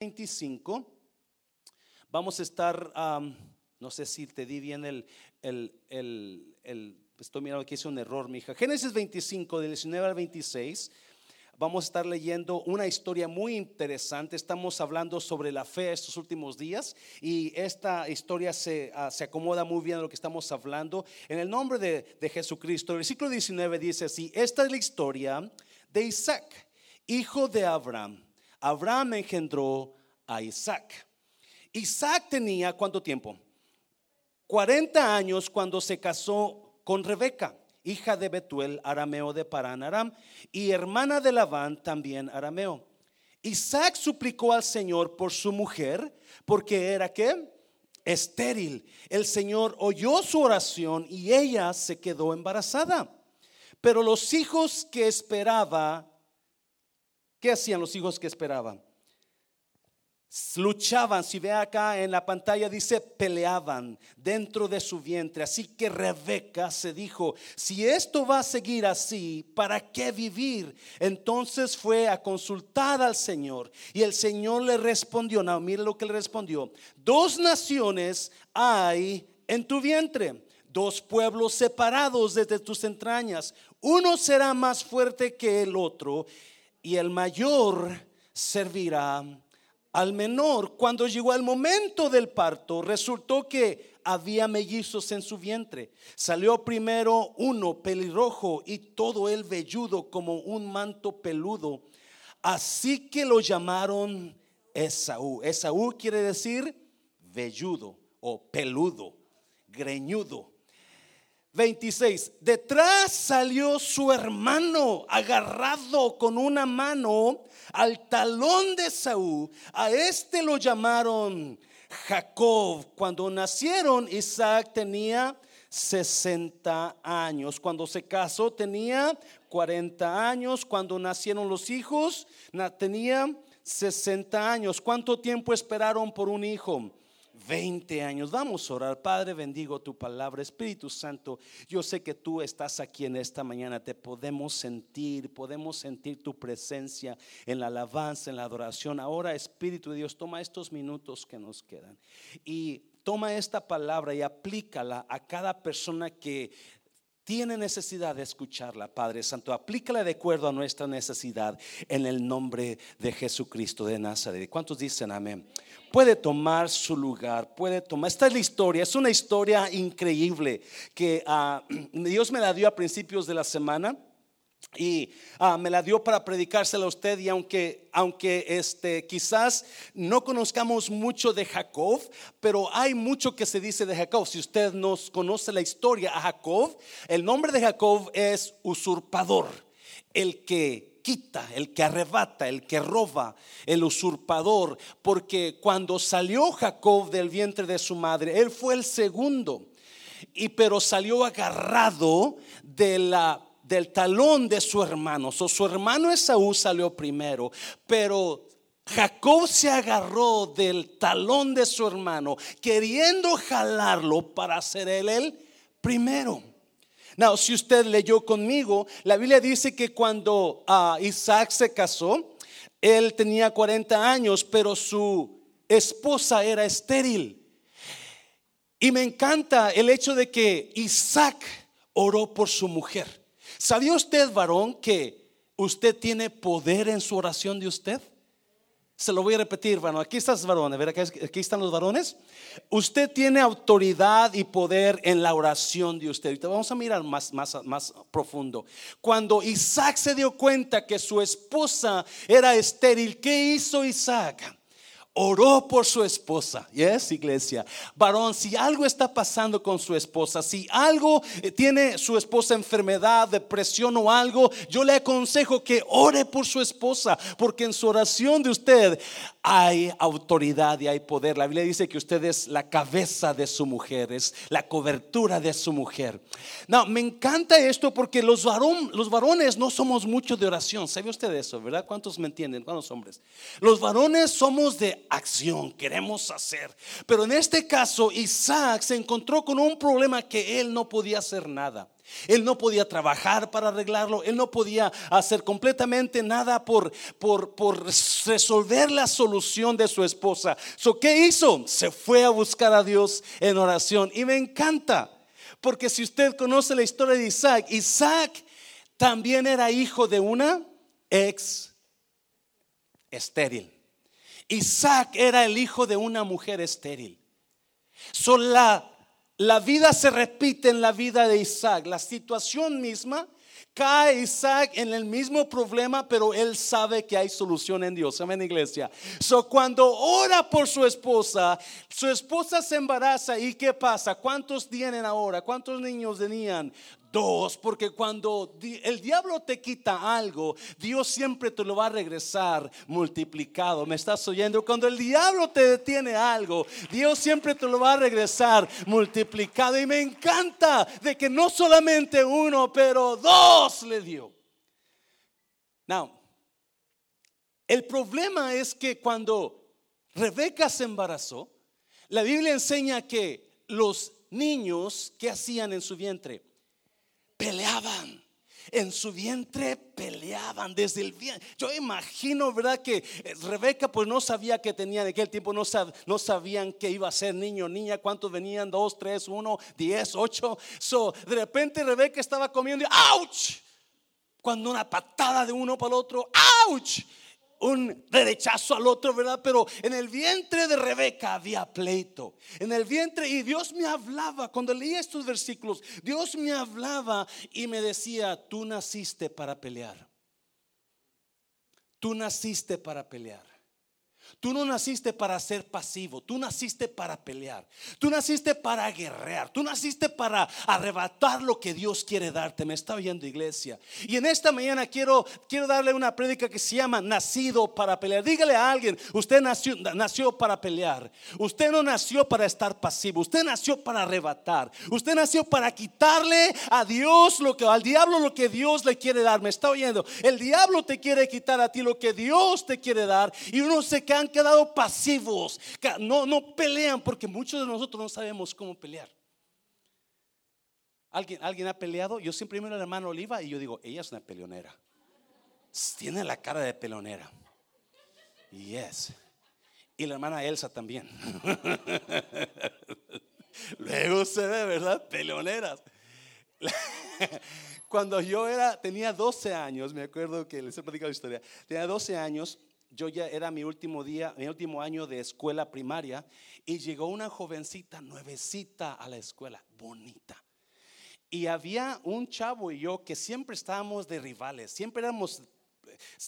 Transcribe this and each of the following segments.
25. Vamos a estar, no sé si te di bien el, el, el, el estoy mirando que hice un error, mi hija. Génesis 25, del 19 al 26. Vamos a estar leyendo una historia muy interesante. Estamos hablando sobre la fe estos últimos días y esta historia se, ah, se acomoda muy bien a lo que estamos hablando. En el nombre de, de Jesucristo, el versículo 19 dice así, esta es la historia de Isaac, hijo de Abraham. Abraham engendró a Isaac. Isaac tenía cuánto tiempo? 40 años cuando se casó con Rebeca, hija de Betuel, arameo de Parán Aram, y hermana de Labán, también arameo. Isaac suplicó al Señor por su mujer, porque era que estéril. El Señor oyó su oración y ella se quedó embarazada. Pero los hijos que esperaba ¿Qué hacían los hijos que esperaban? Luchaban, si ve acá en la pantalla dice peleaban dentro de su vientre. Así que Rebeca se dijo, si esto va a seguir así, ¿para qué vivir? Entonces fue a consultar al Señor y el Señor le respondió, no, mire lo que le respondió, dos naciones hay en tu vientre dos pueblos separados desde tus entrañas. Uno será más fuerte que el otro y el mayor servirá al menor. Cuando llegó el momento del parto, resultó que había mellizos en su vientre. Salió primero uno pelirrojo y todo el velludo como un manto peludo. Así que lo llamaron Esaú. Esaú quiere decir velludo o peludo, greñudo. 26. Detrás salió su hermano agarrado con una mano al talón de Saúl. A este lo llamaron Jacob. Cuando nacieron, Isaac tenía 60 años. Cuando se casó tenía 40 años. Cuando nacieron los hijos, tenía 60 años. ¿Cuánto tiempo esperaron por un hijo? 20 años. Vamos a orar. Padre, bendigo tu palabra. Espíritu Santo, yo sé que tú estás aquí en esta mañana. Te podemos sentir, podemos sentir tu presencia en la alabanza, en la adoración. Ahora, Espíritu de Dios, toma estos minutos que nos quedan y toma esta palabra y aplícala a cada persona que tiene necesidad de escucharla, Padre Santo. Aplícala de acuerdo a nuestra necesidad en el nombre de Jesucristo de Nazaret. ¿Cuántos dicen amén? Puede tomar su lugar, puede tomar. Esta es la historia, es una historia increíble que ah, Dios me la dio a principios de la semana y ah, me la dio para predicársela a usted y aunque aunque este quizás no conozcamos mucho de Jacob, pero hay mucho que se dice de Jacob. Si usted nos conoce la historia a Jacob, el nombre de Jacob es usurpador, el que quita, el que arrebata, el que roba, el usurpador, porque cuando salió Jacob del vientre de su madre, él fue el segundo. Y pero salió agarrado de la del talón de su hermano. su hermano Esaú salió primero, pero Jacob se agarró del talón de su hermano, queriendo jalarlo para ser él el primero. Now, si usted leyó conmigo, la Biblia dice que cuando ah, Isaac se casó, él tenía 40 años, pero su esposa era estéril. Y me encanta el hecho de que Isaac oró por su mujer. ¿Sabía usted, varón, que usted tiene poder en su oración de usted? Se lo voy a repetir, varón. Aquí están los varones, Aquí están los varones. Usted tiene autoridad y poder en la oración de usted. Vamos a mirar más, más, más profundo. Cuando Isaac se dio cuenta que su esposa era estéril, ¿qué hizo Isaac? Oró por su esposa. Yes, iglesia. Varón, si algo está pasando con su esposa, si algo eh, tiene su esposa enfermedad, depresión o algo, yo le aconsejo que ore por su esposa, porque en su oración de usted hay autoridad y hay poder. La Biblia dice que usted es la cabeza de su mujer, es la cobertura de su mujer. No, me encanta esto porque los, los varones no somos mucho de oración. ¿Sabe usted eso, verdad? ¿Cuántos me entienden? ¿Cuántos hombres? Los varones somos de acción, queremos hacer. Pero en este caso, Isaac se encontró con un problema que él no podía hacer nada. Él no podía trabajar para arreglarlo, él no podía hacer completamente nada por, por, por resolver la solución de su esposa. So, ¿Qué hizo? Se fue a buscar a Dios en oración. Y me encanta, porque si usted conoce la historia de Isaac, Isaac también era hijo de una ex estéril. Isaac era el hijo de una mujer estéril. So, la la vida se repite en la vida de Isaac. La situación misma cae Isaac en el mismo problema, pero él sabe que hay solución en Dios. Amén, iglesia. So, cuando ora por su esposa, su esposa se embaraza y ¿qué pasa? ¿Cuántos tienen ahora? ¿Cuántos niños tenían? Dos, porque cuando el diablo te quita algo, Dios siempre te lo va a regresar multiplicado. ¿Me estás oyendo? Cuando el diablo te detiene algo, Dios siempre te lo va a regresar multiplicado. Y me encanta de que no solamente uno, pero dos le dio. Now, el problema es que cuando Rebeca se embarazó, la Biblia enseña que los niños, ¿qué hacían en su vientre? Peleaban. En su vientre peleaban desde el vientre. Yo imagino, ¿verdad? Que eh, Rebeca pues no sabía que tenía en aquel tiempo, no, no sabían que iba a ser niño, niña, cuántos venían, dos, tres, uno, diez, ocho. So, de repente Rebeca estaba comiendo y ¡ouch! Cuando una patada de uno para el otro, ¡ouch! Un derechazo al otro, ¿verdad? Pero en el vientre de Rebeca había pleito. En el vientre, y Dios me hablaba, cuando leía estos versículos, Dios me hablaba y me decía, tú naciste para pelear. Tú naciste para pelear. Tú no naciste para ser pasivo, tú naciste para pelear, tú naciste para guerrear, tú naciste para arrebatar lo que Dios quiere darte. Me está oyendo iglesia. Y en esta mañana quiero, quiero darle una prédica que se llama Nacido para pelear. Dígale a alguien, usted nació, nació para pelear. Usted no nació para estar pasivo, usted nació para arrebatar. Usted nació para quitarle a Dios lo que al diablo lo que Dios le quiere dar. Me está oyendo. El diablo te quiere quitar a ti lo que Dios te quiere dar y uno se queda han quedado pasivos, no, no pelean porque muchos de nosotros no sabemos cómo pelear. ¿Alguien, ¿Alguien ha peleado? Yo siempre miro a la hermana Oliva y yo digo, ella es una peleonera. Tiene la cara de peleonera. Yes. Y la hermana Elsa también. Luego se ve, ¿verdad? Peleoneras. Cuando yo era, tenía 12 años, me acuerdo que les he platicado la historia, tenía 12 años yo ya era mi último día, mi último año de escuela primaria y llegó una jovencita nuevecita a la escuela, bonita. Y había un chavo y yo que siempre estábamos de rivales, siempre éramos,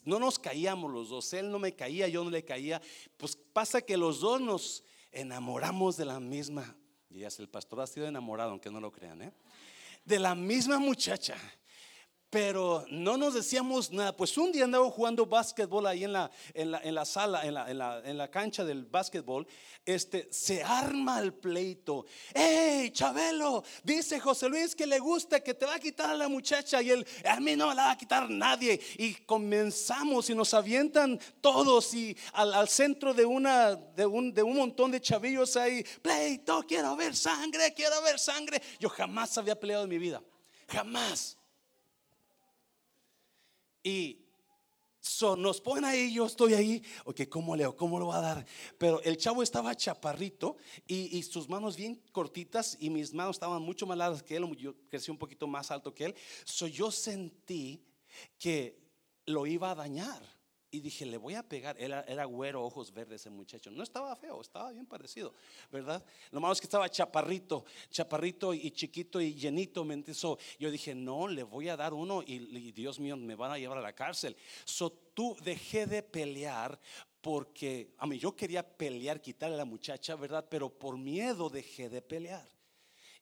no nos caíamos los dos, él no me caía, yo no le caía. Pues pasa que los dos nos enamoramos de la misma, y ya el pastor ha sido enamorado, aunque no lo crean, ¿eh? de la misma muchacha pero no nos decíamos nada. Pues un día andaba jugando básquetbol ahí en la, en la, en la sala, en la, en, la, en la, cancha del básquetbol. Este, se arma el pleito. ¡Hey, Chabelo! Dice José Luis que le gusta, que te va a quitar a la muchacha. Y él, a mí no me la va a quitar nadie. Y comenzamos y nos avientan todos y al, al centro de, una, de, un, de un montón de chavillos ahí. Pleito, quiero ver sangre, quiero ver sangre. Yo jamás había peleado en mi vida. Jamás. Y nos ponen ahí, yo estoy ahí, ok, ¿cómo leo? ¿Cómo lo va a dar? Pero el chavo estaba chaparrito y, sus manos bien cortitas y mis manos estaban mucho más largas que él, yo crecí un poquito más alto que él. So yo sentí que lo iba a dañar. Y dije, le voy a pegar. Era, era güero, ojos verdes ese muchacho. No estaba feo, estaba bien parecido, ¿verdad? Lo malo es que estaba chaparrito, chaparrito y chiquito y llenito. ¿me yo dije, no, le voy a dar uno y, Dios mío, me van a llevar a la cárcel. So tú dejé de pelear porque, a mí yo quería pelear, quitarle a la muchacha, ¿verdad? Pero por miedo dejé de pelear.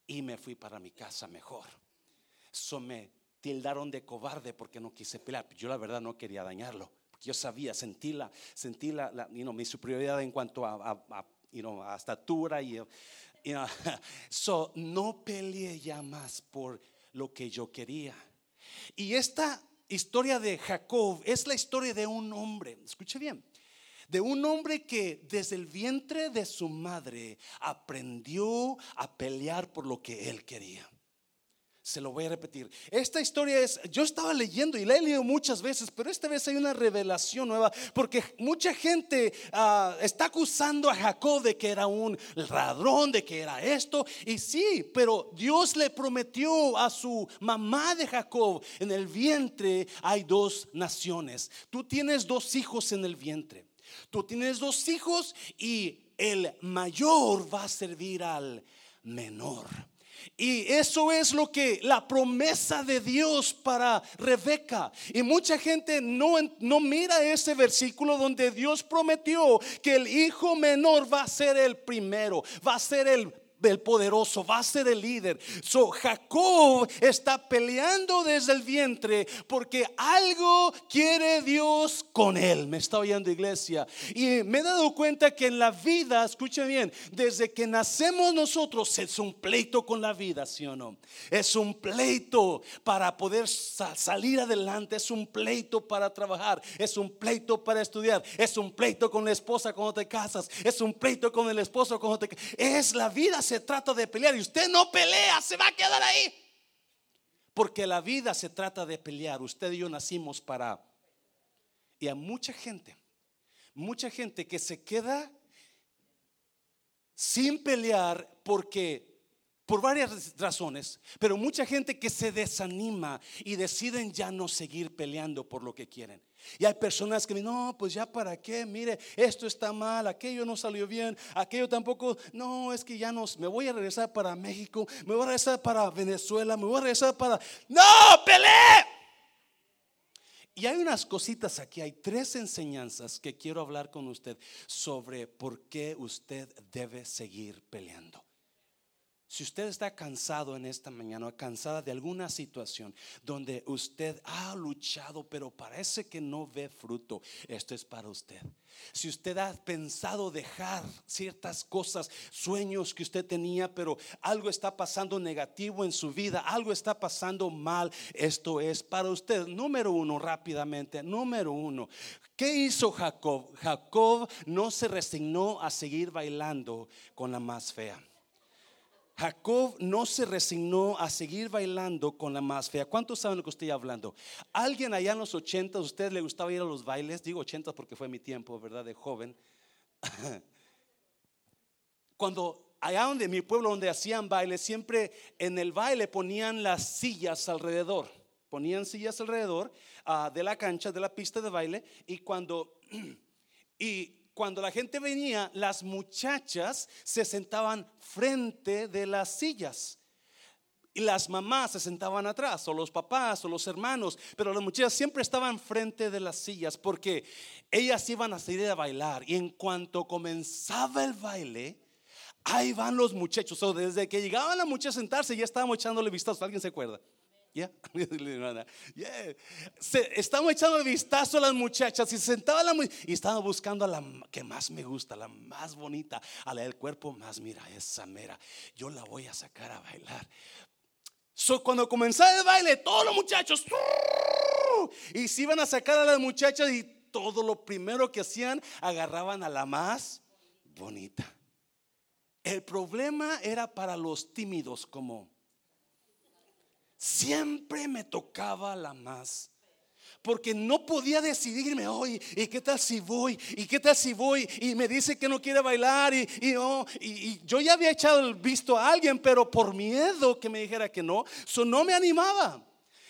Y me fui para mi casa mejor. So me tildaron de cobarde porque no quise pelear. Yo la verdad no quería dañarlo yo sabía, sentí la, sentí la, mi superioridad en cuanto a, a, estatura y, so, no peleé ya más por lo que yo quería. Y esta historia de Jacob es la historia de un hombre, escuche bien, de un hombre que desde el vientre de su madre aprendió a pelear por lo que él quería. Se lo voy a repetir. Esta historia es, yo estaba leyendo y la he leído muchas veces, pero esta vez hay una revelación nueva, porque mucha gente ah, está acusando a Jacob de que era un ladrón, de que era esto, y sí, pero Dios le prometió a su mamá de Jacob, en el vientre hay dos naciones. Tú tienes dos hijos en el vientre. Tú tienes dos hijos y el mayor va a servir al menor. Y eso es lo que la promesa de Dios para Rebeca. Y mucha gente no, no mira ese versículo donde Dios prometió que el hijo menor va a ser el primero, va a ser el el poderoso, va a ser el líder. So, Jacob está peleando desde el vientre porque algo quiere Dios con él. Me está oyendo iglesia. Y me he dado cuenta que en la vida, escuchen bien, desde que nacemos nosotros es un pleito con la vida, ¿sí o no? Es un pleito para poder salir adelante, es un pleito para trabajar, es un pleito para estudiar, es un pleito con la esposa cuando te casas, es un pleito con el esposo cuando te Es la vida se trata de pelear y usted no pelea, se va a quedar ahí. Porque la vida se trata de pelear. Usted y yo nacimos para... Y hay mucha gente, mucha gente que se queda sin pelear porque por varias razones, pero mucha gente que se desanima y deciden ya no seguir peleando por lo que quieren. Y hay personas que me no, pues ya para qué, mire, esto está mal, aquello no salió bien, aquello tampoco, no, es que ya no, me voy a regresar para México, me voy a regresar para Venezuela, me voy a regresar para, no, peleé. Y hay unas cositas aquí, hay tres enseñanzas que quiero hablar con usted sobre por qué usted debe seguir peleando. Si usted está cansado en esta mañana cansada de alguna situación donde usted ha luchado pero parece que no ve fruto, esto es para usted. Si usted ha pensado dejar ciertas cosas, sueños que usted tenía, pero algo está pasando negativo en su vida, algo está pasando mal, esto es para usted. Número uno, rápidamente, número uno. ¿Qué hizo Jacob? Jacob no se resignó a seguir bailando con la más fea. Jacob no se resignó a seguir bailando con la más fea. ¿Cuántos saben lo que estoy hablando? Alguien allá en los 80, ¿a usted le gustaba ir a los bailes? Digo 80 porque fue mi tiempo, ¿verdad? De joven. Cuando allá donde mi pueblo, donde hacían baile, siempre en el baile ponían las sillas alrededor. Ponían sillas alrededor ah, de la cancha, de la pista de baile. Y cuando... y cuando la gente venía, las muchachas se sentaban frente de las sillas. Y las mamás se sentaban atrás, o los papás, o los hermanos, pero las muchachas siempre estaban frente de las sillas porque ellas iban a salir a bailar. Y en cuanto comenzaba el baile, ahí van los muchachos. O desde que llegaban las muchachas a sentarse, ya estábamos echándole vistas. ¿Alguien se acuerda? ¿Ya? Estamos echando el vistazo a las muchachas y sentaba la y estaba buscando a la que más me gusta, la más bonita, a la del cuerpo más, mira, esa mera, yo la voy a sacar a bailar. cuando comenzaba el baile, todos los muchachos y se iban a sacar a las muchachas y todo lo primero que hacían, agarraban a la más bonita. El problema era para los tímidos como siempre me tocaba la más. Porque no podía decidirme hoy, ¿y qué tal si voy? ¿Y qué tal si voy? Y me dice que no quiere bailar. Y, y, yo ya había echado el visto a alguien, pero por miedo que me dijera que no, eso no me animaba.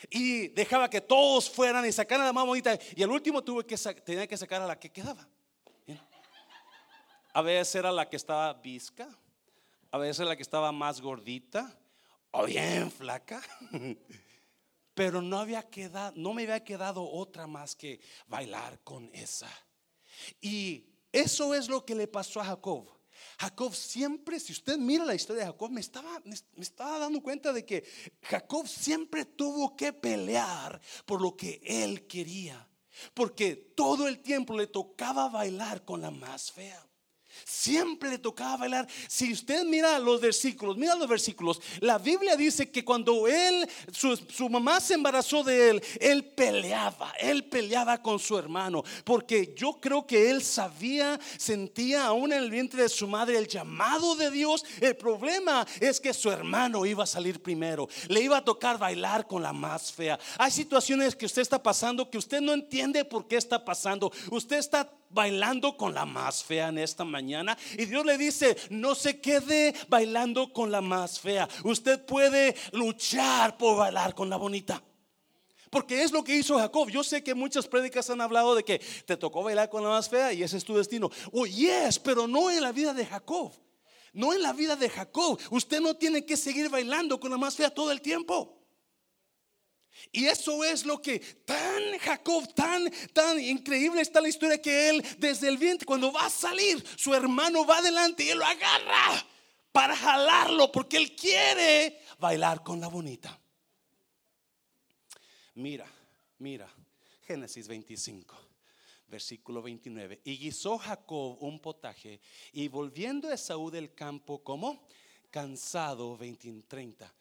Y dejaba que todos fueran y sacaran a la más bonita. Y al último tuve que tenía que sacar a la que quedaba. A veces era la que estaba visca, a veces la que estaba más gordita, o bien flaca. Pero no había quedado, no me había quedado otra más que bailar con esa. Y eso es lo que le pasó a Jacob. Jacob siempre, si usted mira la historia de Jacob, me estaba, me estaba dando cuenta de que Jacob siempre tuvo que pelear por lo que él quería. Porque todo el tiempo le tocaba bailar con la más fea. Siempre le tocaba bailar. Si usted mira los versículos, mira los versículos. La Biblia dice que cuando él, su, mamá se embarazó de él, él peleaba, él peleaba con su hermano. Porque yo creo que él sabía, sentía aún en el vientre de su madre el llamado de Dios. El problema es que su hermano iba a salir primero. Le iba a tocar bailar con la más fea. Hay situaciones que usted está pasando que usted no entiende por qué está pasando. Usted está bailando con la más fea en esta mañana. Y Dios le dice, no se quede bailando con la más fea. Usted puede luchar por bailar con la bonita. Porque es lo que hizo Jacob. Yo sé que muchas prédicas han hablado de que te tocó bailar con la más fea y ese es tu destino. Oh, yes, pero no en la vida de Jacob. No en la vida de Jacob. Usted no tiene que seguir bailando con la más fea todo el tiempo. Y eso es lo que tan Jacob, tan, tan increíble está la historia que él desde el vientre, cuando va a salir, su hermano va adelante y él lo agarra para jalarlo porque él quiere bailar con la bonita. Mira, mira, Génesis 25, versículo 29. Y guisó Jacob un potaje y volviendo a Esaú del campo como cansado, 20, 30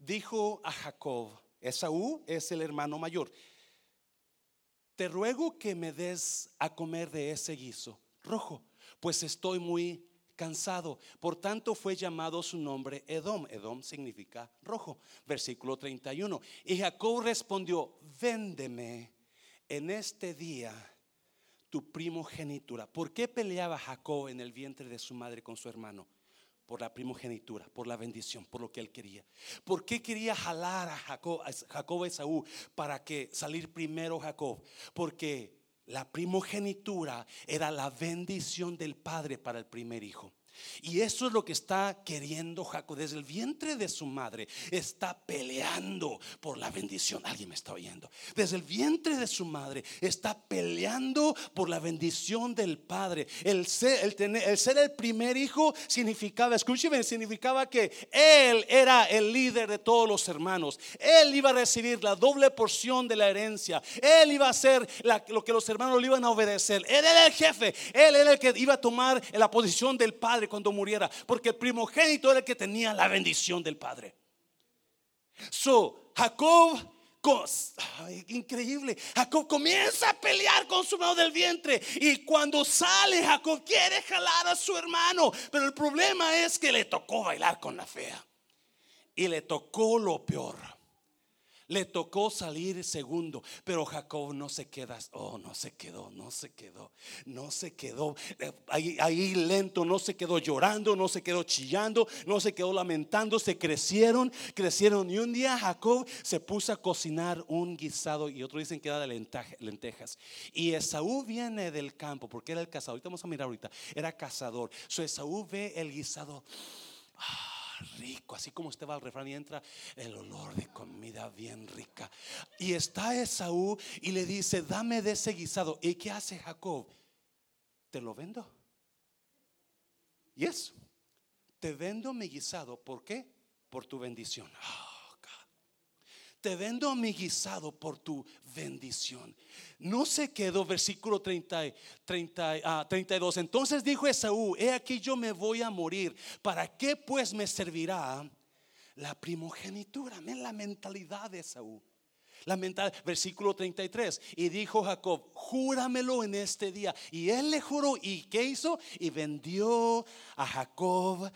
dijo a Jacob, Esaú es el hermano mayor, te ruego que me des a comer de ese guiso rojo, pues estoy muy cansado. Por tanto fue llamado su nombre Edom. Edom significa rojo. Versículo 31. Y Jacob respondió, véndeme en este día tu primogenitura. ¿Por qué peleaba Jacob en el vientre de su madre con su hermano? Por la primogenitura, por la bendición, por lo que él quería. ¿Por qué quería jalar a Jacob, a Jacob Esaú para que salir primero Jacob? Porque la primogenitura era la bendición del padre para el primer hijo. Y eso es lo que está queriendo Jacob desde el vientre de su madre. Está peleando por la bendición. Alguien me está oyendo. Desde el vientre de su madre está peleando por la bendición del padre. El ser el, tener, el, ser primer hijo significaba, escúcheme, significaba que él era el líder de todos los hermanos. Él iba a recibir la doble porción de la herencia. Él iba a hacer lo que los hermanos le iban a obedecer. Él era el jefe. Él era el que iba a tomar la posición del padre cuando muriera, porque el primogénito era el que tenía la bendición del Padre. So, Jacob, increíble, Jacob comienza a pelear con su mano del vientre y cuando sale Jacob quiere jalar a su hermano, pero el problema es que le tocó bailar con la fea y le tocó lo peor. Le tocó salir segundo, pero Jacob no se queda, oh, no se quedó, no se quedó, no se quedó eh, ahí, ahí lento, no se quedó llorando, no se quedó chillando, no se quedó lamentando, se crecieron, crecieron. Y un día Jacob se puso a cocinar un guisado y otros dicen que era de lentejas. Y Esaú viene del campo porque era el cazador. Ahorita vamos a mirar ahorita, era cazador. So Esaú ve el guisado. Ah, rico, así como usted va al refrán y entra el olor de comida bien rica. Y está Esaú y le dice, dame de ese guisado. ¿Y qué hace Jacob? Te lo vendo. Yes, te vendo mi guisado. ¿Por qué? Por tu bendición. Te vendo mi guisado por tu bendición. No se quedó, versículo 30, 30, 32. Entonces dijo Esaú, he aquí yo me voy a morir. ¿Para qué pues me servirá la primogenitura? Ven la mentalidad de Esaú. La mentalidad, versículo 33. Y dijo Jacob, júramelo en este día. Y él le juró. ¿Y qué hizo? Y vendió a Jacob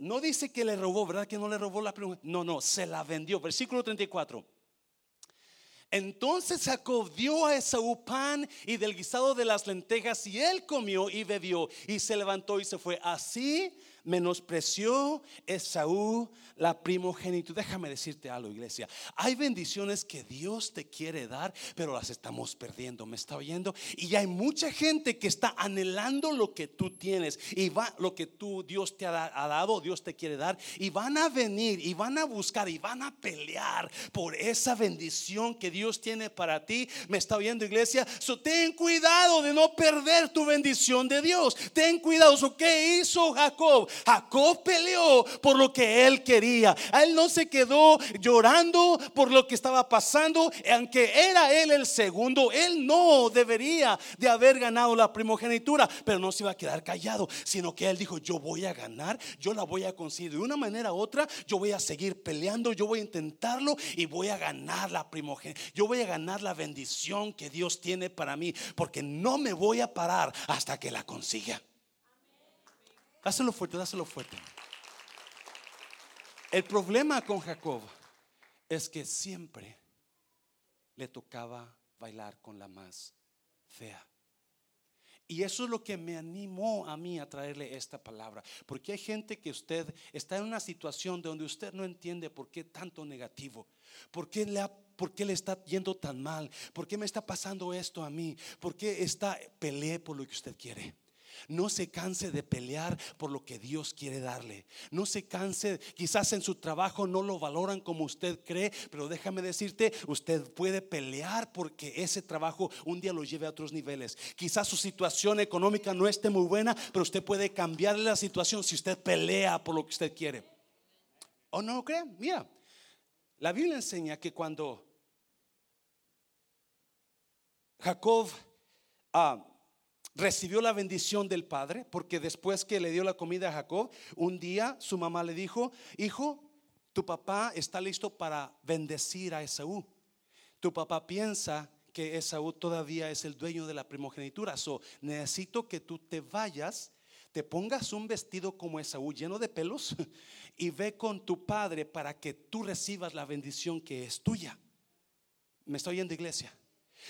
no dice que le robó, ¿verdad? Que no le robó la pregunta. No, no, se la vendió. Versículo 34. Entonces Jacob dio a Esaú pan y del guisado de las lentejas y él comió y bebió y se levantó y se fue. Así menospreció Esaú la primogenitud. Déjame decirte algo, iglesia. Hay bendiciones que Dios te quiere dar, pero las estamos perdiendo. ¿Me está oyendo? Y hay mucha gente que está anhelando lo que tú tienes y va lo que tú Dios te ha, dado, Dios te quiere dar y van a venir y van a buscar y van a pelear por esa bendición que Dios tiene para ti. ¿Me está oyendo, iglesia? So, ten cuidado de no perder tu bendición de Dios. Ten cuidado. So, ¿Qué hizo Jacob? Jacob peleó por lo que él quería. él no se quedó llorando por lo que estaba pasando, aunque era él el segundo, él no debería de haber ganado la primogenitura, pero no se iba a quedar callado, sino que él dijo, yo voy a ganar, yo la voy a conseguir de una manera u otra, yo voy a seguir peleando, yo voy a intentarlo y voy a ganar la primogenitura. Yo voy a ganar la bendición que Dios tiene para mí, porque no me voy a parar hasta que la consiga. Dáselo fuerte, dáselo fuerte. El problema con Jacob es que siempre le tocaba bailar con la más fea. Y eso es lo que me animó a mí a traerle esta palabra. Porque hay gente que usted está en una situación donde usted no entiende por qué tanto negativo. ¿Por qué le, por qué le está yendo tan mal? ¿Por qué me está pasando esto a mí? ¿Por qué está pelee por lo que usted quiere? No se canse de pelear por lo que Dios quiere darle. No se canse, quizás en su trabajo no lo valoran como usted cree, pero déjame decirte, usted puede pelear porque ese trabajo un día lo lleve a otros niveles. Quizás su situación económica no esté muy buena, pero usted puede cambiarle la situación si usted pelea por lo que usted quiere. ¿O no lo cree? Mira, la Biblia enseña que cuando Jacob ah, recibió la bendición del padre, porque después que le dio la comida a Jacob, un día su mamá le dijo, hijo, tu papá está listo para bendecir a Esaú. Tu papá piensa que Esaú todavía es el dueño de la primogenitura. So, necesito que tú te vayas, te pongas un vestido como Esaú lleno de pelos y ve con tu padre para que tú recibas la bendición que es tuya. ¿Me estoy oyendo, iglesia?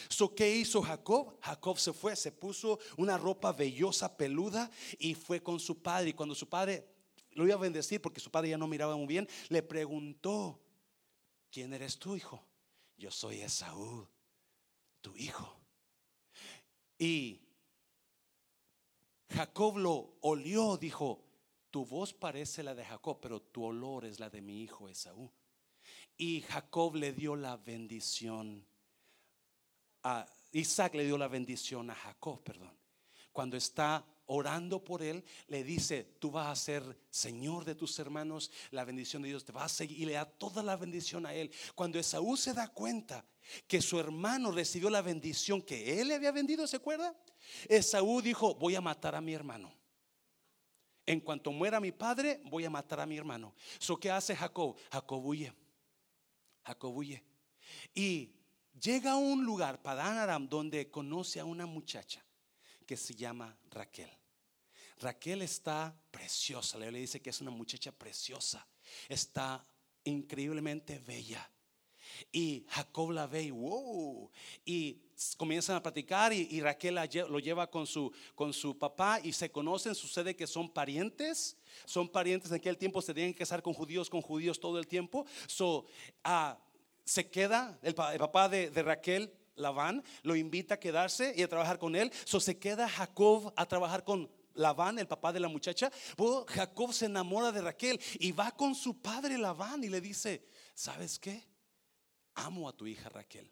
So, ¿qué hizo Jacob? Jacob se fue, se puso una ropa vellosa, peluda y fue con su padre. Y cuando su padre lo iba a bendecir, porque su padre ya no miraba muy bien, le preguntó: ¿Quién eres tú, hijo? Yo soy Esaú, tu hijo. Y Jacob lo olió, dijo: Tu voz parece la de Jacob, pero tu olor es la de mi hijo Esaú. Y Jacob le dio la bendición Isaac le dio la bendición a Jacob, perdón. Cuando está orando por él, le dice, tú vas a ser Señor de tus hermanos, la bendición de Dios te va a seguir y le da toda la bendición a él. Cuando Esaú se da cuenta que su hermano recibió la bendición que él le había vendido, ¿se acuerda? Esaú dijo, voy a matar a mi hermano. En cuanto muera mi padre, voy a matar a mi hermano. So, ¿Qué hace Jacob? Jacob huye. Jacob huye. Y llega a un lugar, Padán Aram, donde conoce a una muchacha que se llama Raquel. Raquel está preciosa, le dice que es una muchacha preciosa, está increíblemente bella. Y Jacob la ve y wow, y comienzan a platicar y, Raquel lo lleva con su, con su papá y se conocen, sucede que son parientes, son parientes en aquel tiempo se tenían que casar con judíos, con judíos todo el tiempo. So, uh, se queda, el, papá de, Raquel, Labán, lo invita a quedarse y a trabajar con él. So se queda Jacob a trabajar con Labán, el papá de la muchacha. Jacob se enamora de Raquel y va con su padre Labán y le dice, ¿sabes qué? Amo a tu hija Raquel.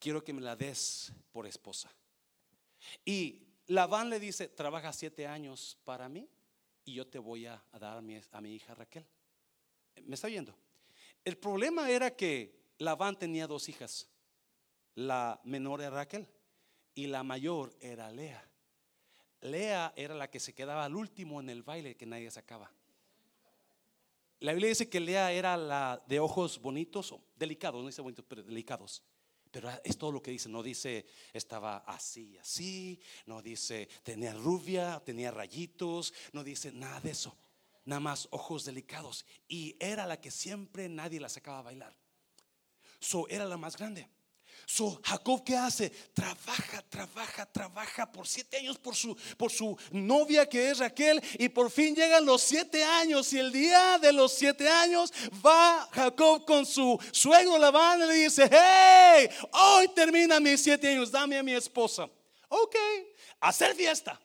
Quiero que me la des por esposa. Y Labán le dice, trabaja siete años para mí y yo te voy a, dar a mi, a mi hija Raquel. ¿Me está oyendo? El problema era que Labán tenía dos hijas. La menor era Raquel y la mayor era Lea. Lea era la que se quedaba al último en el baile que nadie sacaba. La Biblia dice que Lea era la de ojos bonitos, o delicados, no dice bonitos, pero delicados. Pero es todo lo que dice, no dice estaba así, así, no dice tenía rubia, tenía rayitos, no dice nada de eso nada más ojos delicados. Y era la que siempre nadie la sacaba a bailar. So era la más grande. So Jacob qué hace? Trabaja, trabaja, trabaja por siete años por su, por su novia que es Raquel y por fin llegan los siete años y el día de los siete años va Jacob con su suegro Labán y le dice, hey, hoy termina mis siete años, dame a mi esposa. Ok, hacer fiesta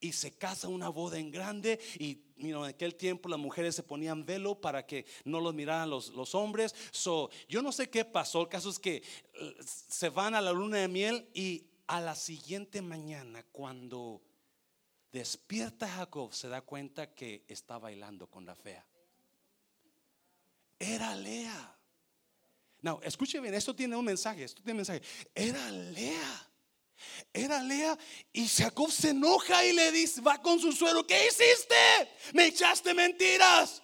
y se casa una boda en grande y en aquel tiempo las mujeres se ponían velo para que no los miraran los, los hombres. So, yo no sé qué pasó. El caso es que eh, se van a la luna de miel y a la siguiente mañana cuando despierta Jacob, se da cuenta que está bailando con la fea. Era Lea. No, escuche bien, esto tiene un mensaje, esto tiene un mensaje. Era Lea. Era Lea y Jacob se enoja y le dice, va con su suero, ¿qué hiciste? Me echaste mentiras.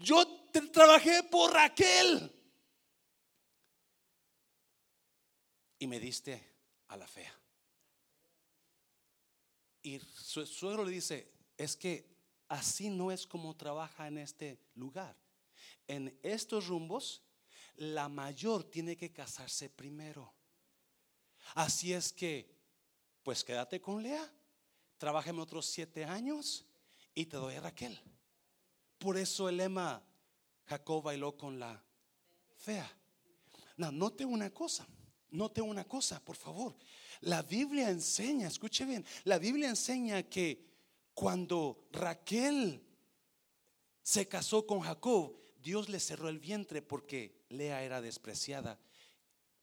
Yo trabajé por Raquel. Y me diste a la fea. Y su suegro le dice, es que así no es como trabaja en este lugar. En estos rumbos, la mayor tiene que casarse primero. Así es que, pues quédate con Lea, trabajeme otros siete años y te doy a Raquel. Por eso el lema, Jacob bailó con la fea. No, note una cosa, note una cosa, por favor. La Biblia enseña, escuche bien, la Biblia enseña que cuando Raquel se casó con Jacob, Dios le cerró el vientre porque Lea era despreciada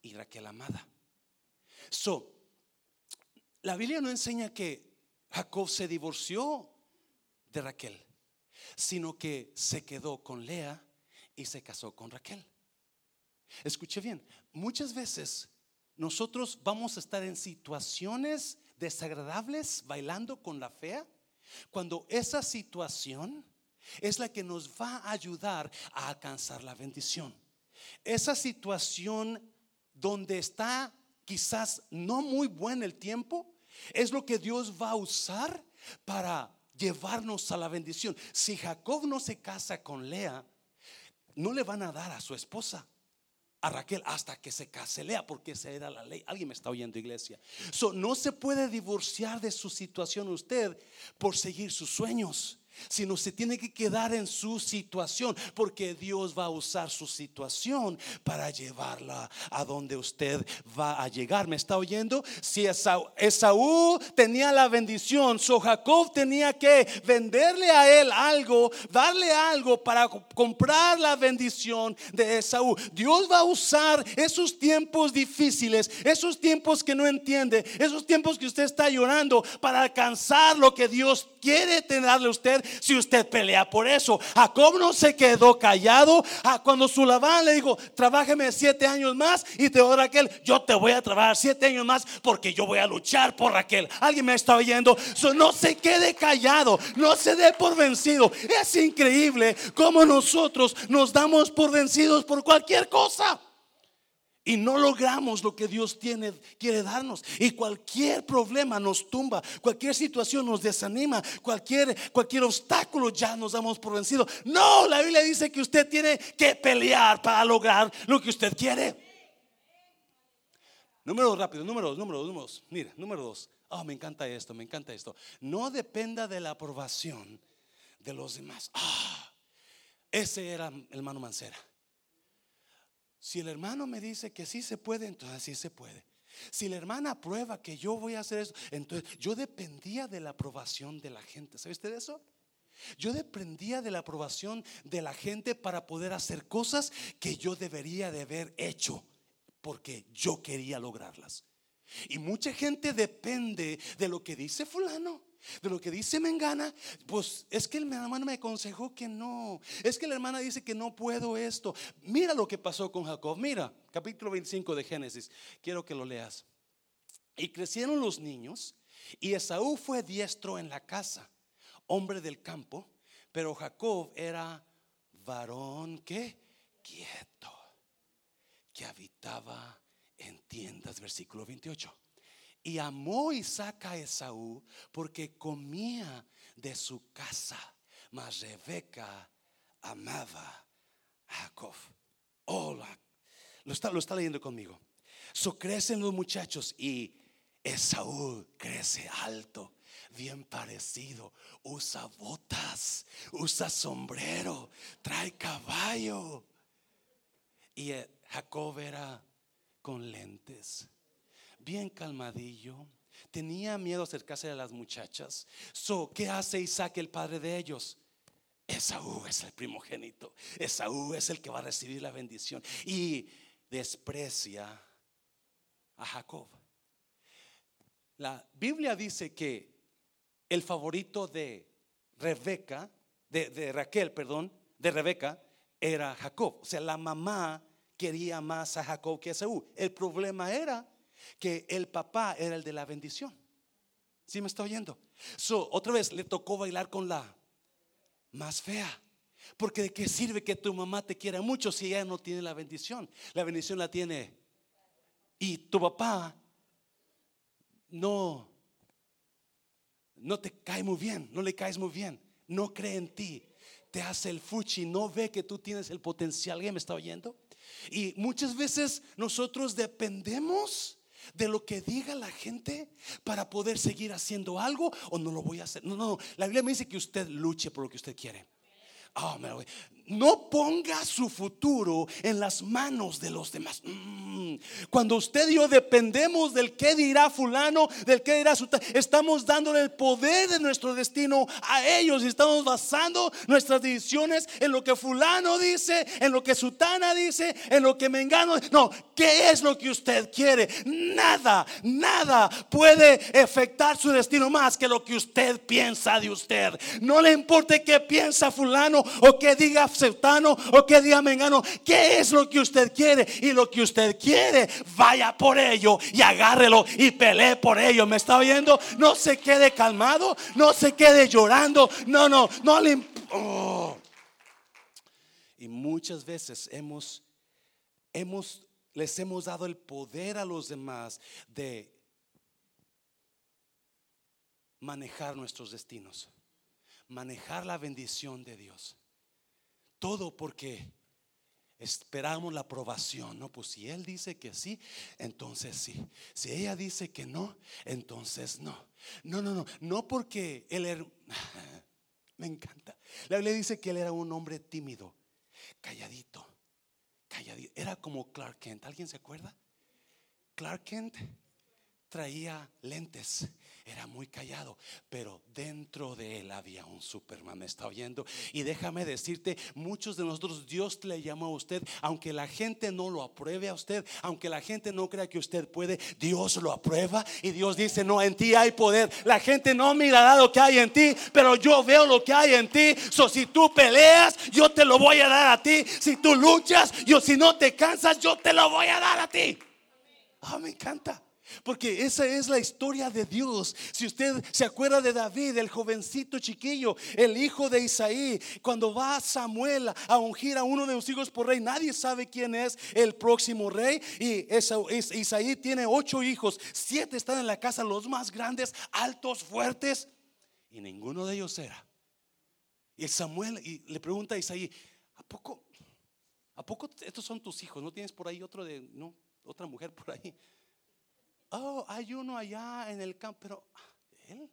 y Raquel amada. So, la Biblia no enseña que Jacob se divorció de Raquel, sino que se quedó con Lea y se casó con Raquel. Escuche bien, muchas veces nosotros vamos a estar en situaciones desagradables bailando con la fea, cuando esa situación es la que nos va a ayudar a alcanzar la bendición. Esa situación donde está quizás no muy buen el tiempo, es lo que Dios va a usar para llevarnos a la bendición. Si Jacob no se casa con Lea, no le van a dar a su esposa a Raquel hasta que se case Lea, porque esa era la ley. Alguien me está oyendo, iglesia. no se puede divorciar de su situación usted por seguir sus sueños sino se tiene que quedar en su situación, porque Dios va a usar su situación para llevarla a donde usted va a llegar. ¿Me está oyendo? Si Esaú, tenía la bendición, so Jacob tenía que venderle a él algo, darle algo para comprar la bendición de Esaú. Dios va a usar esos tiempos difíciles, esos tiempos que no entiende, esos tiempos que usted está llorando para alcanzar lo que Dios quiere tenerle a usted si usted pelea por eso. Jacob no se quedó callado. Ah, cuando su le dijo, trabájeme siete años más y te doy Raquel, yo te voy a trabajar siete años más porque yo voy a luchar por Raquel. Alguien me está oyendo. no se quede callado, no se dé por vencido. Es increíble cómo nosotros nos damos por vencidos por cualquier cosa y no logramos lo que Dios tiene, quiere darnos. Y cualquier problema nos tumba, cualquier situación nos desanima, cualquier, cualquier obstáculo ya nos damos por vencido. No, la Biblia dice que usted tiene que pelear para lograr lo que usted quiere. Número dos, rápido, número dos, número dos, número dos. Mira, número dos. Oh, me encanta esto, me encanta esto. No dependa de la aprobación de los demás. Ah, ese era el hermano Mancera. Si el hermano me dice que sí se puede, entonces sí se puede. Si la hermana aprueba que yo voy a hacer eso, entonces yo dependía de la aprobación de la gente. ¿Sabe usted eso? Yo dependía de la aprobación de la gente para poder hacer cosas que yo debería de haber hecho porque yo quería lograrlas. Y mucha gente depende de lo que dice fulano de lo que dice Mengana, pues es que el hermano me aconsejó que no. Es que la hermana dice que no puedo esto. Mira lo que pasó con Jacob. Mira, capítulo 25 de Génesis. Quiero que lo leas. Y crecieron los niños y Esaú fue diestro en la casa, hombre del campo, pero Jacob era varón que quieto, que habitaba en tiendas, versículo 28. Y amó Isaac a Esaú porque comía de su casa, mas Rebeca amaba a Jacob. Hola, lo está, lo está leyendo conmigo. So crecen los muchachos y Esaú crece alto, bien parecido, usa botas, usa sombrero, trae caballo. Y eh, Jacob era con lentes bien calmadillo. Tenía miedo acercarse a las muchachas. So, ¿qué hace Isaac, el padre de ellos? Esaú es el primogénito. Esaú es el que va a recibir la bendición. Y desprecia a Jacob. La Biblia dice que el favorito de Rebeca, de, de Raquel, perdón, de Rebeca, era Jacob. O sea, la mamá quería más a Jacob que a Esaú. El problema era que el papá era el de la bendición. ¿Sí me está oyendo? So, otra vez le tocó bailar con la más fea. Porque de qué sirve que tu mamá te quiera mucho si ella no tiene la bendición. La bendición la tiene. Y tu papá no, no te cae muy bien, no le caes muy bien, no cree en ti, te hace el fuchi, no ve que tú tienes el potencial. ¿Alguien me está oyendo? Y muchas veces nosotros dependemos de lo que diga la gente para poder seguir haciendo algo o no lo voy a hacer. No, no, la Biblia me dice que usted luche por lo que usted quiere. Oh, no ponga su futuro en las manos de los demás. Mm. Cuando usted y yo dependemos del que dirá fulano, del que dirá su estamos dándole el poder de nuestro destino a ellos y estamos basando nuestras decisiones en lo que fulano dice, en lo que sutana dice, en lo que mengano. No, ¿qué es lo que usted quiere? Nada, nada puede afectar su destino más que lo que usted piensa de usted. No le importe qué piensa fulano o qué diga o que diga mengano, ¿qué es lo que usted quiere? Y lo que usted quiere, vaya por ello y agárrelo y pelee por ello. ¿Me está oyendo? No se quede calmado, no se quede llorando. No, no, no le. Oh. Y muchas veces hemos, hemos, les hemos dado el poder a los demás de manejar nuestros destinos, manejar la bendición de Dios. Todo porque esperamos la aprobación, ¿no? Pues si él dice que sí, entonces sí. Si ella dice que no, entonces no. No, no, no, no porque él era, me encanta. La Biblia dice que él era un hombre tímido, calladito, calladito. Era como Clark Kent, ¿alguien se acuerda? Clark Kent traía lentes era muy callado, pero dentro de él había un Superman, me está oyendo. Y déjame decirte, muchos de nosotros Dios le llamó a usted, aunque la gente no lo apruebe a usted, aunque la gente no crea que usted puede, Dios lo aprueba y Dios dice, no, en ti hay poder. La gente no mirará lo que hay en ti, pero yo veo lo que hay en ti. So, si tú peleas, yo te lo voy a dar a ti. Si tú luchas, yo si no te cansas, yo te lo voy a dar a ti. Ah, me encanta. Porque esa es la historia de Dios. Si usted se acuerda de David, el jovencito chiquillo, el hijo de Isaí, cuando va Samuel a ungir a uno de sus hijos por rey, nadie sabe quién es el próximo rey. Y Isaí tiene ocho hijos, siete están en la casa, los más grandes, altos, fuertes, y ninguno de ellos era. Y Samuel le pregunta a Isaí, ¿a poco? ¿A poco estos son tus hijos? ¿No tienes por ahí otro de, no, otra mujer por ahí? Oh, hay uno allá en el campo, pero él,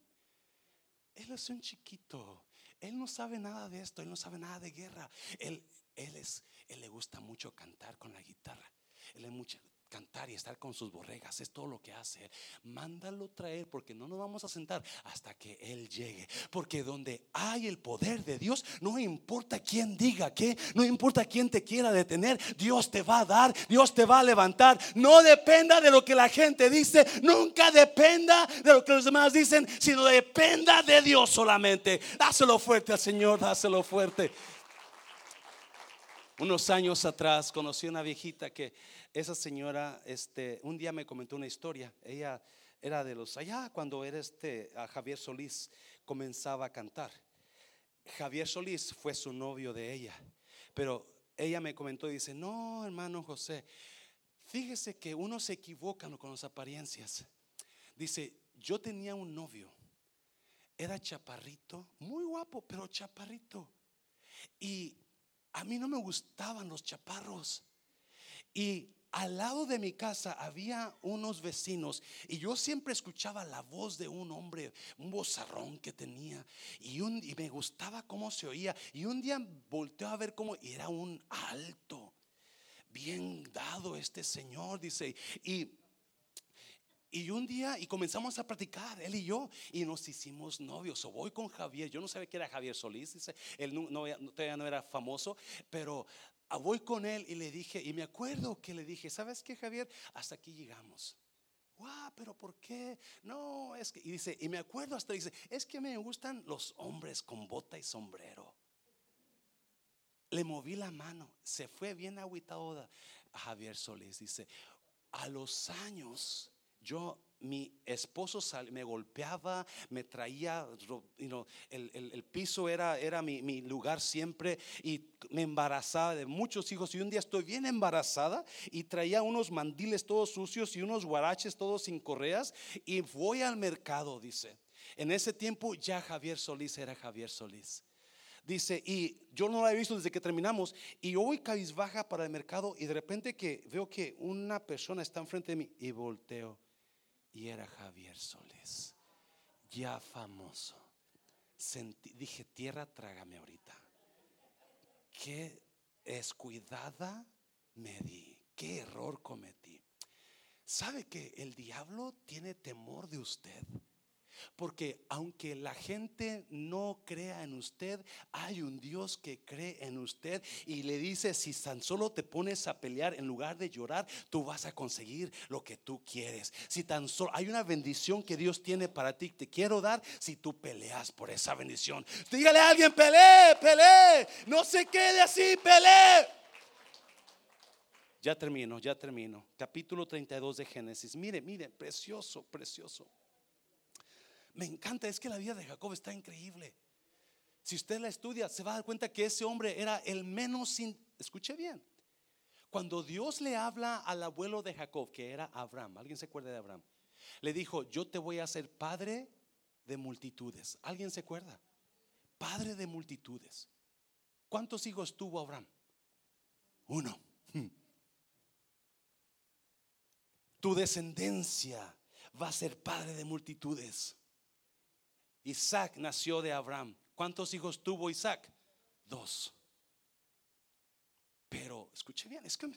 él es un chiquito, él no sabe nada de esto, él no sabe nada de guerra, él, él es, él le gusta mucho cantar con la guitarra, él es mucho, cantar y estar con sus borregas, es todo lo que hace. Mándalo traer porque no nos vamos a sentar hasta que Él llegue. Porque donde hay el poder de Dios, no importa quién diga qué, no importa quién te quiera detener, Dios te va a dar, Dios te va a levantar. No dependa de lo que la gente dice, nunca dependa de lo que los demás dicen, sino dependa de Dios solamente. Dáselo fuerte al Señor, dáselo fuerte. Unos años atrás conocí una viejita que esa señora, este, un día me comentó una historia. Ella era de los allá cuando era este a Javier Solís comenzaba a cantar. Javier Solís fue su novio de ella, pero ella me comentó y dice, no, hermano José, fíjese que uno se equivoca con las apariencias. Dice, yo tenía un novio, era chaparrito, muy guapo, pero chaparrito. Y a mí no me gustaban los chaparros. Y al lado de mi casa había unos vecinos y yo siempre escuchaba la voz de un hombre, un bozarrón que tenía y, un, y me gustaba cómo se oía. Y un día volteó a ver cómo era un alto, bien dado este señor, dice. Y y un día, y comenzamos a practicar, él y yo, y nos hicimos novios. O voy con Javier, yo no sabía que era Javier Solís, dice, él no, todavía no era famoso, pero Ah, voy con él y le dije, y me acuerdo que le dije, ¿sabes qué, Javier? Hasta aquí llegamos. wow, pero ¿por qué? No, es que, y dice, y me acuerdo hasta dice, es que me gustan los hombres con bota y sombrero. Le moví la mano, se fue bien agüitado Javier Solís. Dice, a los años yo mi esposo me golpeaba, me traía, el, piso era, mi, lugar siempre y me embarazaba de muchos hijos. Y un día estoy bien embarazada y traía unos mandiles todos sucios y unos guaraches todos sin correas y voy al mercado, dice. En ese tiempo ya Javier Solís era Javier Solís. Dice, y yo no la he visto desde que terminamos. Y yo voy cabizbaja para el mercado y de repente que veo que una persona está enfrente de mí y volteo y era Javier Solís, ya famoso. dije, tierra, trágame ahorita. Qué descuidada me di, qué error cometí. ¿Sabe que el diablo tiene temor de usted? Porque aunque la gente no crea en usted, hay un Dios que cree en usted y le dice, si tan solo te pones a pelear en lugar de llorar, tú vas a conseguir lo que tú quieres. Si tan solo hay una bendición que Dios tiene para ti, te quiero dar si tú peleas por esa bendición. Dígale a alguien, pelee, pelee, no se quede así, pelee. Ya termino, ya termino. Capítulo 32 de Génesis. Mire, mire, precioso, precioso. Me encanta, es que la vida de Jacob está increíble. Si usted la estudia, se va a dar cuenta que ese hombre era el menos, sin, escuche bien, cuando Dios le habla al abuelo de Jacob, que era Abraham, ¿alguien se acuerda de Abraham? Le dijo, yo te voy a hacer padre de multitudes. ¿Alguien se acuerda? Padre de multitudes. ¿Cuántos hijos tuvo Abraham? Uno. Tu descendencia va a ser padre de multitudes. Isaac nació de Abraham. ¿Cuántos hijos tuvo Isaac? Dos. Pero, escuche bien, es que...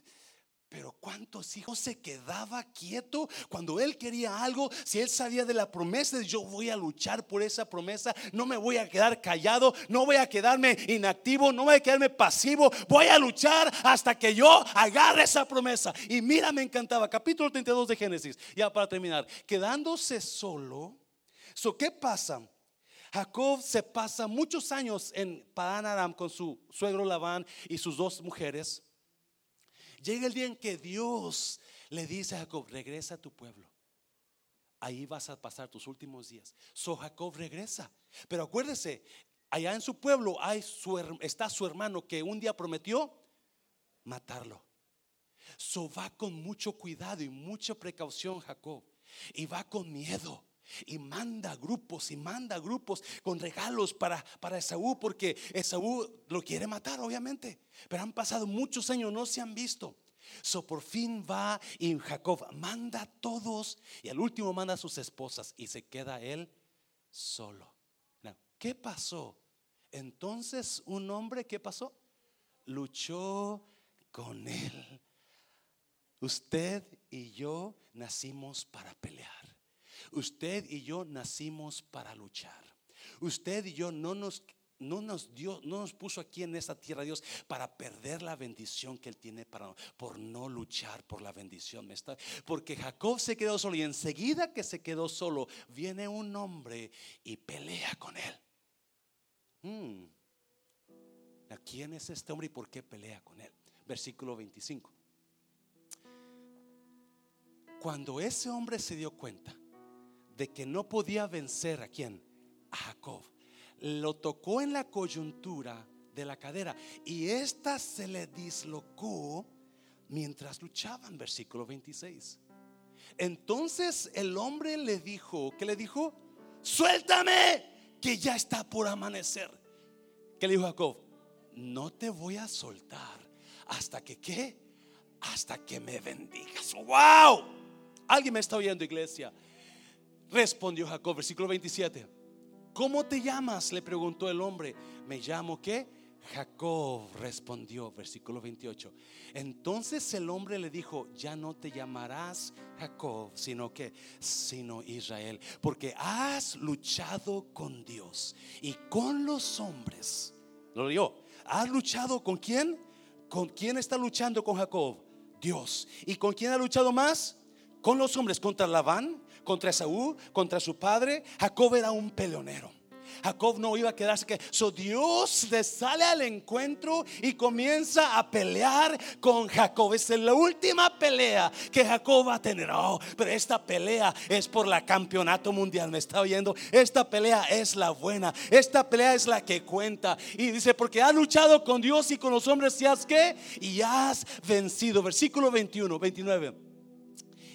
Pero cuántos hijos se quedaba quieto cuando él quería algo, si él sabía de la promesa, yo voy a luchar por esa promesa, no me voy a quedar callado, no voy a quedarme inactivo, no voy a quedarme pasivo, voy a luchar hasta que yo agarre esa promesa. Y mira, me encantaba, capítulo 32 de Génesis, ya para terminar, quedándose solo. So, ¿Qué pasa? Jacob se pasa muchos años en Padán Aram con su suegro Labán y sus dos mujeres. Llega el día en que Dios le dice a Jacob, regresa a tu pueblo. Ahí vas a pasar tus últimos días. So Jacob regresa. Pero acuérdese, allá en su pueblo hay está su hermano que un día prometió matarlo. So va con mucho cuidado y mucha precaución Jacob. Y va con miedo. Y manda grupos y manda grupos con regalos para, para Esaú, porque Esaú lo quiere matar, obviamente. Pero han pasado muchos años, no se han visto. So por fin va y Jacob manda a todos y al último manda a sus esposas y se queda él solo. ¿Qué pasó? Entonces un hombre, ¿qué pasó? Luchó con él. Usted y yo nacimos para pelear. Usted y yo nacimos para luchar. Usted y yo no nos no nos dio, no nos puso aquí en esta tierra Dios para perder la bendición que Él tiene para por no luchar por la bendición. Porque Jacob se quedó solo y enseguida que se quedó solo, viene un hombre y pelea con él. Hmm. ¿A quién es este hombre y por qué pelea con él? Versículo 25. Cuando ese hombre se dio cuenta de que no podía vencer a quién? A Jacob. Lo tocó en la coyuntura de la cadera y esta se le dislocó mientras luchaban, versículo 26. Entonces el hombre le dijo, ¿qué le dijo? Suéltame, que ya está por amanecer. ¿Qué le dijo Jacob? No te voy a soltar hasta que qué? Hasta que me bendigas. ¡Wow! Alguien me está oyendo, iglesia. Respondió Jacob, versículo 27. ¿Cómo te llamas? Le preguntó el hombre. Me llamo qué? Jacob respondió, versículo 28. Entonces el hombre le dijo, ya no te llamarás Jacob, sino que, sino Israel, porque has luchado con Dios y con los hombres. Lo leyó. ¿Has luchado con quién? ¿Con quién está luchando con Jacob? Dios. ¿Y con quién ha luchado más? con los hombres contra Labán, contra Esaú, contra su padre. Jacob era un peleonero. Jacob no iba a quedarse que so Dios le sale al encuentro y comienza a pelear con Jacob. Es la última pelea que Jacob va a tener. Oh, pero esta pelea es por la campeonato mundial. ¿Me está oyendo? Esta pelea es la buena. Esta pelea es la que cuenta. Y dice, porque has luchado con Dios y con los hombres y has que y has vencido. Versículo 21, 29.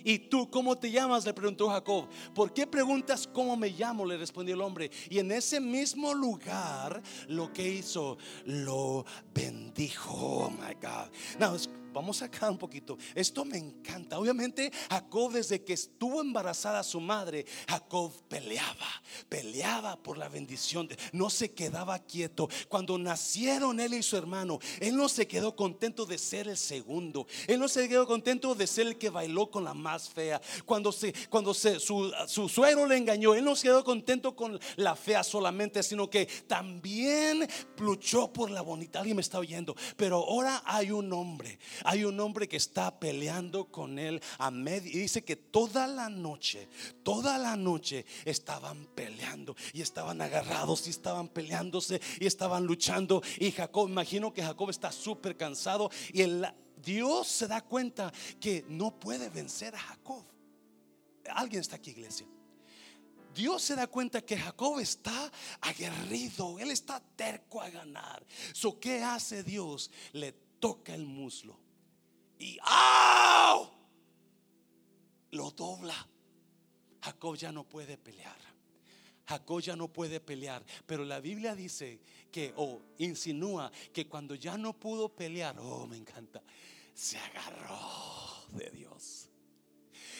¿Y tú cómo te llamas? Le preguntó Jacob. ¿Por qué preguntas cómo me llamo? Le respondió el hombre. Y en ese mismo lugar lo que hizo, lo bendijo. Oh my God. Now, Vamos a acá un poquito. Esto me encanta. Obviamente, Jacob, desde que estuvo embarazada su madre, Jacob peleaba, peleaba por la bendición. No se quedaba quieto. Cuando nacieron él y su hermano, él no se quedó contento de ser el segundo. Él no se quedó contento de ser el que bailó con la más fea. Cuando, se, cuando se, su, su suegro le engañó, él no se quedó contento con la fea solamente, sino que también luchó por la bonita. Alguien me está oyendo. Pero ahora hay un hombre hay un hombre que está peleando con él a medio. Y dice que toda la noche, toda la noche estaban peleando y estaban agarrados y estaban peleándose y estaban luchando. Y Jacob, imagino que Jacob está súper cansado y el, Dios se da cuenta que no puede vencer a Jacob. Alguien está aquí, iglesia. Dios se da cuenta que Jacob está aguerrido, él está terco a ganar. So, ¿Qué hace Dios? Le toca el muslo y ¡au! Lo dobla. Jacob ya no puede pelear. Jacob ya no puede pelear. Pero la Biblia dice que, o insinúa que cuando ya no pudo pelear, oh, me encanta, se agarró de Dios.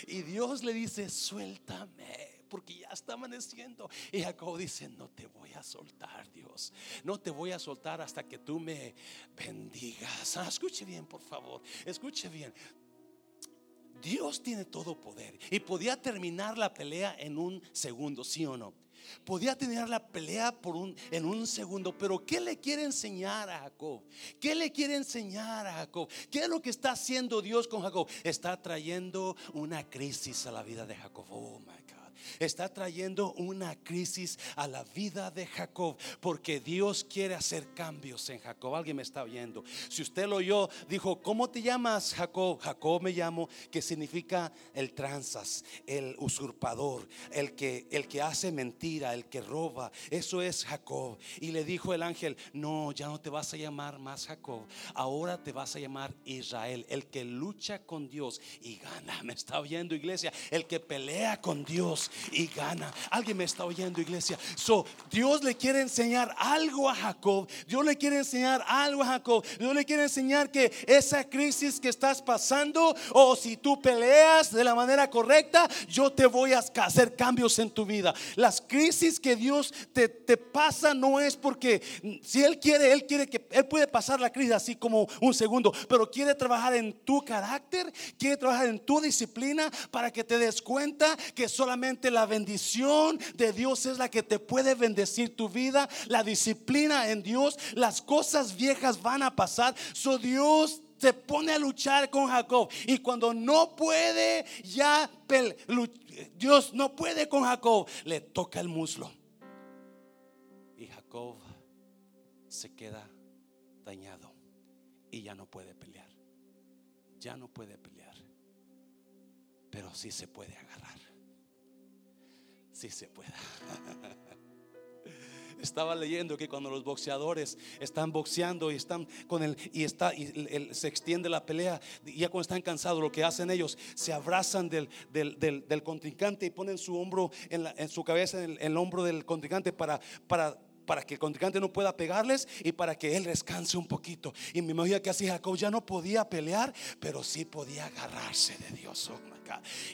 Y Dios le dice, suéltame porque ya está amaneciendo. Y Jacob dice, no te voy a soltar, Dios. No te voy a soltar hasta que tú me bendigas. Ah, escuche bien, por favor. Escuche bien. Dios tiene todo poder y podía terminar la pelea en un segundo, sí o no. Podía tener la pelea por un, en un segundo, pero ¿qué le quiere enseñar a Jacob? ¿Qué le quiere enseñar a Jacob? ¿Qué es lo que está haciendo Dios con Jacob? Está trayendo una crisis a la vida de Jacob. Oh my God está trayendo una crisis a la vida de Jacob porque Dios quiere hacer cambios en Jacob. Alguien me está oyendo. Si usted lo oyó, dijo, ¿cómo te llamas Jacob? Jacob me llamo, que significa el transas, el usurpador, el que, el que hace mentira, el que roba. Eso es Jacob. Y le dijo el ángel, no, ya no te vas a llamar más Jacob, ahora te vas a llamar Israel, el que lucha con Dios y gana. Me está oyendo iglesia, el que pelea con Dios y gana. Alguien me está oyendo, iglesia. So, Dios le quiere enseñar algo a Jacob. Dios le quiere enseñar algo a Jacob. Dios le quiere enseñar que esa crisis que estás pasando, o si tú peleas de la manera correcta, yo te voy a hacer cambios en tu vida. Las crisis que Dios te, te pasa no es porque si Él quiere, Él quiere que Él puede pasar la crisis así como un segundo, pero quiere trabajar en tu carácter, quiere trabajar en tu disciplina para que te des cuenta que solamente la bendición de Dios es la que te puede bendecir tu vida, la disciplina en Dios, las cosas viejas van a pasar. So Dios se pone a luchar con Jacob y cuando no puede ya Dios no puede con Jacob, le toca el muslo. Y Jacob se queda dañado y ya no puede pelear. Ya no puede pelear. Pero sí se puede agarrar si se pueda. Estaba leyendo que cuando los boxeadores están boxeando y están con el y está y se extiende la pelea, y ya cuando están cansados, lo que hacen ellos se abrazan del, del, del, contrincante y ponen su hombro en, en su cabeza en el, hombro del contrincante para, para para que el contrincante no pueda pegarles y para que él descanse un poquito. Y me imagino que así Jacob ya no podía pelear, pero sí podía agarrarse de Dios. Oh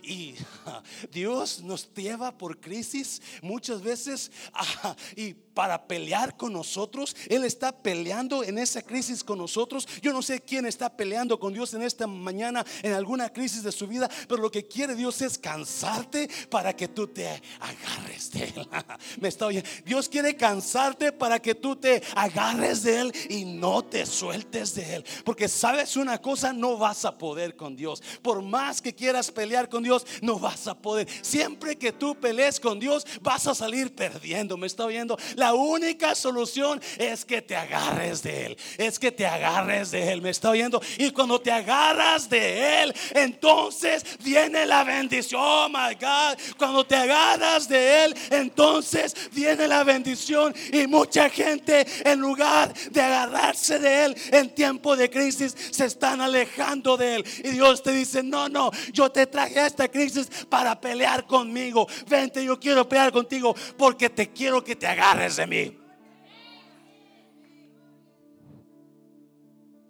y Dios nos lleva por crisis muchas veces y para pelear con nosotros. Él está peleando en esa crisis con nosotros. Yo no sé quién está peleando con Dios en esta mañana, en alguna crisis de su vida, pero lo que quiere Dios es cansarte para que tú te agarres de Él. Me está oyendo. Dios quiere cansarte para que tú te agarres de Él y no te sueltes de Él. Porque sabes una cosa, no vas a poder con Dios. Por más que quieras pelear con Dios, no vas a poder. Siempre que tú pelees con Dios, vas a salir perdiendo. Me está oyendo. Única solución es que te agarres de Él. Es que te agarres de Él. Me está oyendo. Y cuando te agarras de Él, entonces viene la bendición. Oh my God. Cuando te agarras de Él, entonces viene la bendición. Y mucha gente, en lugar de agarrarse de Él en tiempo de crisis, se están alejando de Él. Y Dios te dice: No, no, yo te traje a esta crisis para pelear conmigo. Vente, yo quiero pelear contigo porque te quiero que te agarres de mí.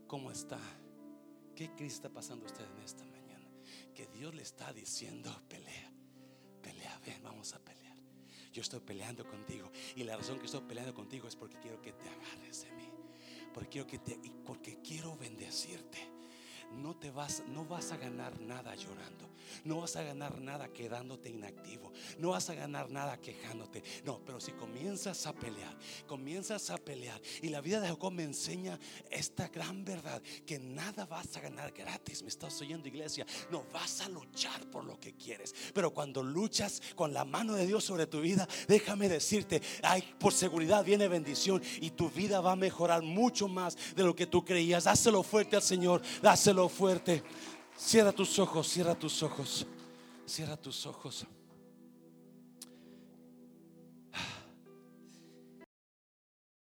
¿Cómo está? ¿Qué crisis está pasando usted en esta mañana? Que Dios le está diciendo, pelea, pelea, ven, vamos a pelear. Yo estoy peleando contigo y la razón que estoy peleando contigo es porque quiero que te agarres de mí. Porque quiero que te porque quiero bendecirte. No te vas no vas a ganar nada llorando. No vas a ganar nada quedándote inactivo. No vas a ganar nada quejándote. No, pero si comienzas a pelear, comienzas a pelear. Y la vida de Jacob me enseña esta gran verdad, que nada vas a ganar gratis. Me estás oyendo iglesia. No, vas a luchar por lo que quieres. Pero cuando luchas con la mano de Dios sobre tu vida, déjame decirte, ay, por seguridad viene bendición y tu vida va a mejorar mucho más de lo que tú creías. Dáselo fuerte al Señor, dáselo fuerte. Cierra tus ojos, cierra tus ojos, cierra tus ojos.